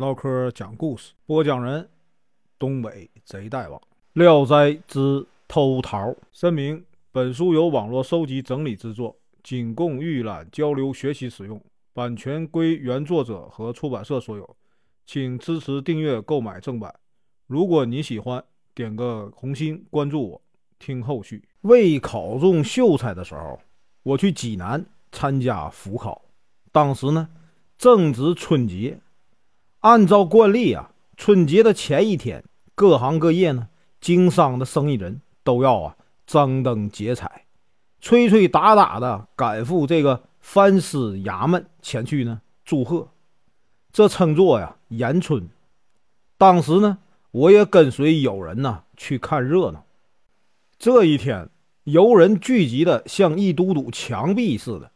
唠嗑讲故事，播讲人：东北贼大王，《聊斋之偷桃》。声明：本书由网络收集整理制作，仅供预览、交流、学习使用，版权归原作者和出版社所有，请支持订阅、购买正版。如果你喜欢，点个红心，关注我，听后续。未考中秀才的时候，我去济南参加复考，当时呢正值春节。按照惯例啊，春节的前一天，各行各业呢，经商的生意人都要啊张灯结彩，吹吹打打的赶赴这个藩司衙门前去呢祝贺，这称作呀延春。当时呢，我也跟随友人呢去看热闹。这一天，游人聚集的像一堵堵墙壁似的。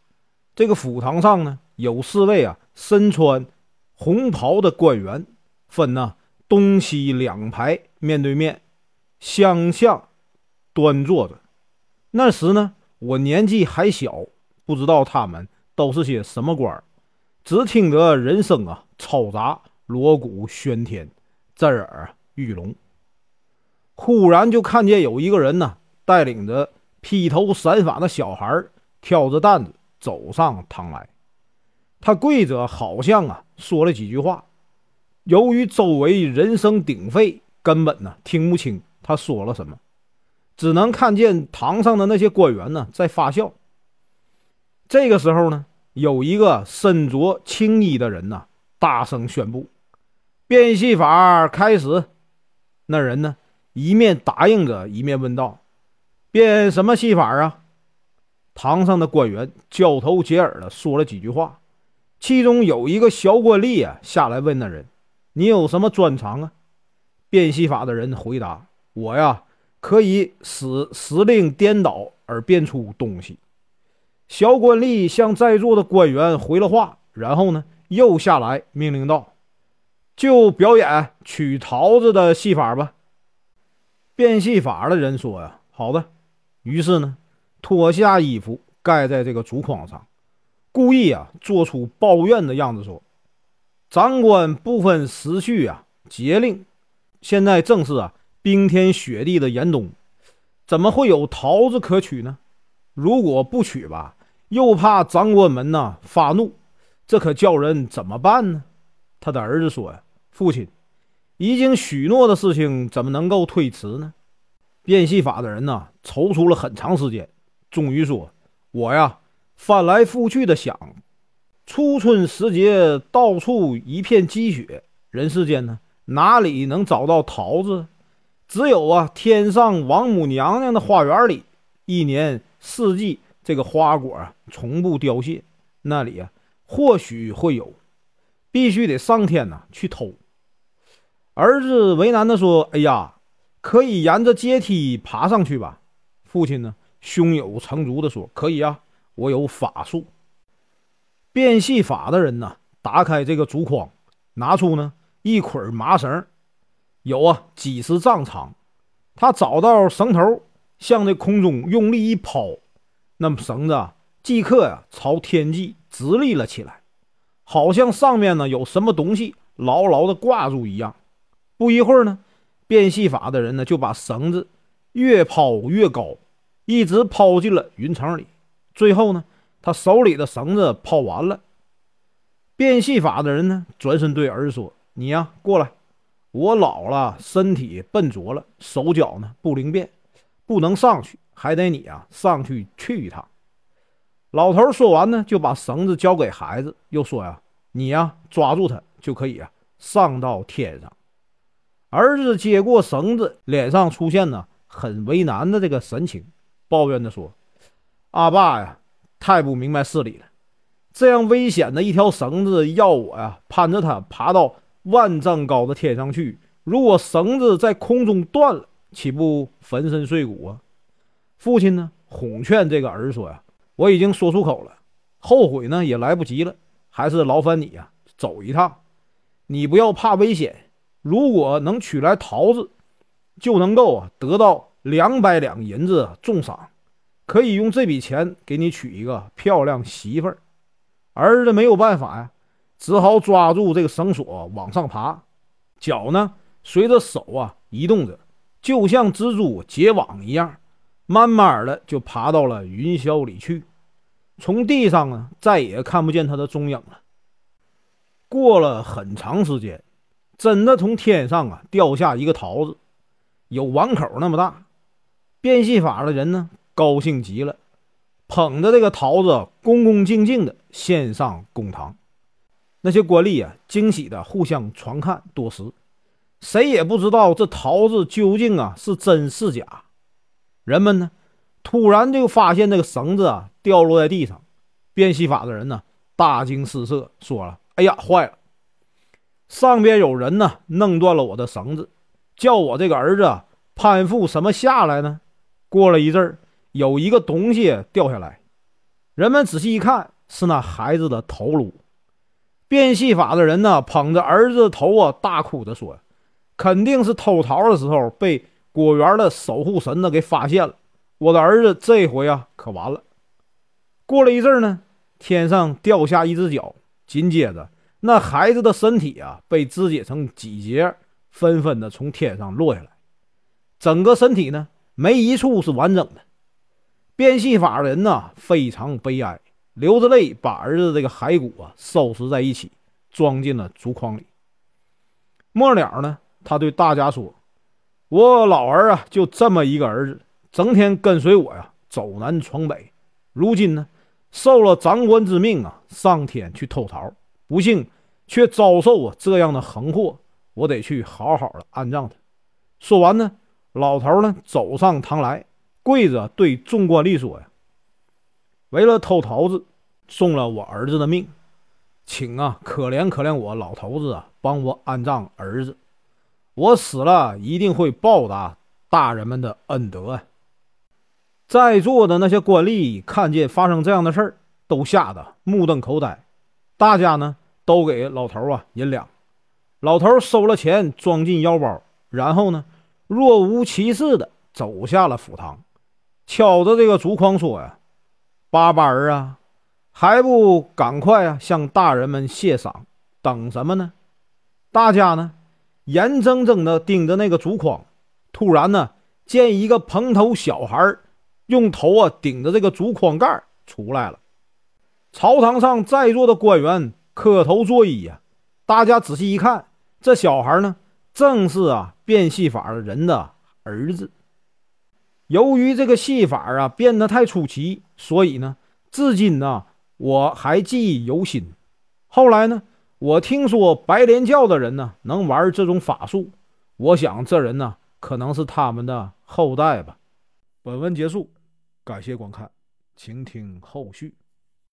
这个府堂上呢，有四位啊身穿。红袍的官员分呢东西两排，面对面，相向端坐着。那时呢，我年纪还小，不知道他们都是些什么官儿只听得人声啊嘈杂，锣鼓喧天，震耳欲聋。忽然就看见有一个人呢，带领着披头散发的小孩，挑着担子走上堂来。他跪着，好像啊说了几句话。由于周围人声鼎沸，根本呢听不清他说了什么，只能看见堂上的那些官员呢在发笑。这个时候呢，有一个身着青衣的人呢大声宣布：“变戏法开始。”那人呢一面答应着，一面问道：“变什么戏法啊？”堂上的官员交头接耳的说了几句话。其中有一个小官吏啊，下来问那人：“你有什么专长啊？”变戏法的人回答：“我呀，可以使时令颠倒而变出东西。”小官吏向在座的官员回了话，然后呢，又下来命令道：“就表演取桃子的戏法吧。”变戏法的人说：“呀，好的。”于是呢，脱下衣服盖在这个竹筐上。故意啊，做出抱怨的样子，说：“长官不分时序啊，节令。现在正是啊，冰天雪地的严冬，怎么会有桃子可取呢？如果不取吧，又怕长官们呐发怒，这可叫人怎么办呢？”他的儿子说：“呀，父亲已经许诺的事情，怎么能够推迟呢？”变戏法的人呐，踌躇了很长时间，终于说：“我呀。”翻来覆去的想，初春时节，到处一片积雪，人世间呢，哪里能找到桃子？只有啊，天上王母娘娘的花园里，一年四季这个花果啊，从不凋谢，那里啊，或许会有，必须得上天呐去偷。儿子为难的说：“哎呀，可以沿着阶梯爬上去吧？”父亲呢，胸有成竹的说：“可以啊。”我有法术，变戏法的人呢，打开这个竹筐，拿出呢一捆麻绳，有啊几十丈长。他找到绳头，向那空中用力一抛，那么绳子即刻呀朝天际直立了起来，好像上面呢有什么东西牢牢的挂住一样。不一会儿呢，变戏法的人呢就把绳子越抛越高，一直抛进了云层里。最后呢，他手里的绳子抛完了。变戏法的人呢，转身对儿子说：“你呀，过来，我老了，身体笨拙了，手脚呢不灵便，不能上去，还得你啊上去去一趟。”老头说完呢，就把绳子交给孩子，又说：“呀，你呀抓住他就可以啊上到天上。”儿子接过绳子，脸上出现呢很为难的这个神情，抱怨的说。阿爸呀，太不明白事理了！这样危险的一条绳子，要我呀攀着它爬到万丈高的天上去。如果绳子在空中断了，岂不粉身碎骨啊？父亲呢，哄劝这个儿子说呀：“我已经说出口了，后悔呢也来不及了，还是劳烦你呀走一趟。你不要怕危险，如果能取来桃子，就能够啊得到两百两银子重赏。”可以用这笔钱给你娶一个漂亮媳妇儿，儿子没有办法呀，只好抓住这个绳索往上爬，脚呢随着手啊移动着，就像蜘蛛结网一样，慢慢的就爬到了云霄里去。从地上啊再也看不见他的踪影了。过了很长时间，真的从天上啊掉下一个桃子，有碗口那么大。变戏法的人呢高兴极了，捧着这个桃子，恭恭敬敬的献上公堂。那些官吏啊惊喜的互相传看多时，谁也不知道这桃子究竟啊是真是假。人们呢突然就发现这个绳子啊掉落在地上，变戏法的人呢大惊失色，说了：“哎呀，坏了！上边有人呢弄断了我的绳子，叫我这个儿子攀附什么下来呢？”过了一阵儿，有一个东西掉下来，人们仔细一看，是那孩子的头颅。变戏法的人呢，捧着儿子的头啊，大哭着说：“肯定是偷桃的时候被果园的守护神呢给发现了，我的儿子这回啊可完了。”过了一阵呢，天上掉下一只脚，紧接着那孩子的身体啊被肢解成几节，纷纷的从天上落下来，整个身体呢。没一处是完整的。变戏法的人呢非常悲哀，流着泪把儿子这个骸骨啊收拾在一起，装进了竹筐里。末了呢，他对大家说：“我老儿啊就这么一个儿子，整天跟随我呀走南闯北，如今呢受了长官之命啊上天去偷桃，不幸却遭受啊这样的横祸，我得去好好的安葬他。”说完呢。老头呢，走上堂来，跪着对众官吏说：“呀，为了偷桃子，送了我儿子的命，请啊，可怜可怜我老头子啊，帮我安葬儿子。我死了一定会报答大人们的恩德啊！”在座的那些官吏看见发生这样的事儿，都吓得目瞪口呆。大家呢，都给老头啊银两。老头收了钱，装进腰包，然后呢。若无其事的走下了府堂，敲着这个竹筐说：“呀，八班儿啊，还不赶快啊，向大人们谢赏，等什么呢？”大家呢，眼睁睁的盯着那个竹筐。突然呢，见一个蓬头小孩用头啊顶着这个竹筐盖出来了。朝堂上在座的官员磕头作揖呀。大家仔细一看，这小孩呢？正是啊，变戏法的人的儿子。由于这个戏法啊变得太出奇，所以呢，至今呢我还记忆犹新。后来呢，我听说白莲教的人呢能玩这种法术，我想这人呢可能是他们的后代吧。本文结束，感谢观看，请听后续。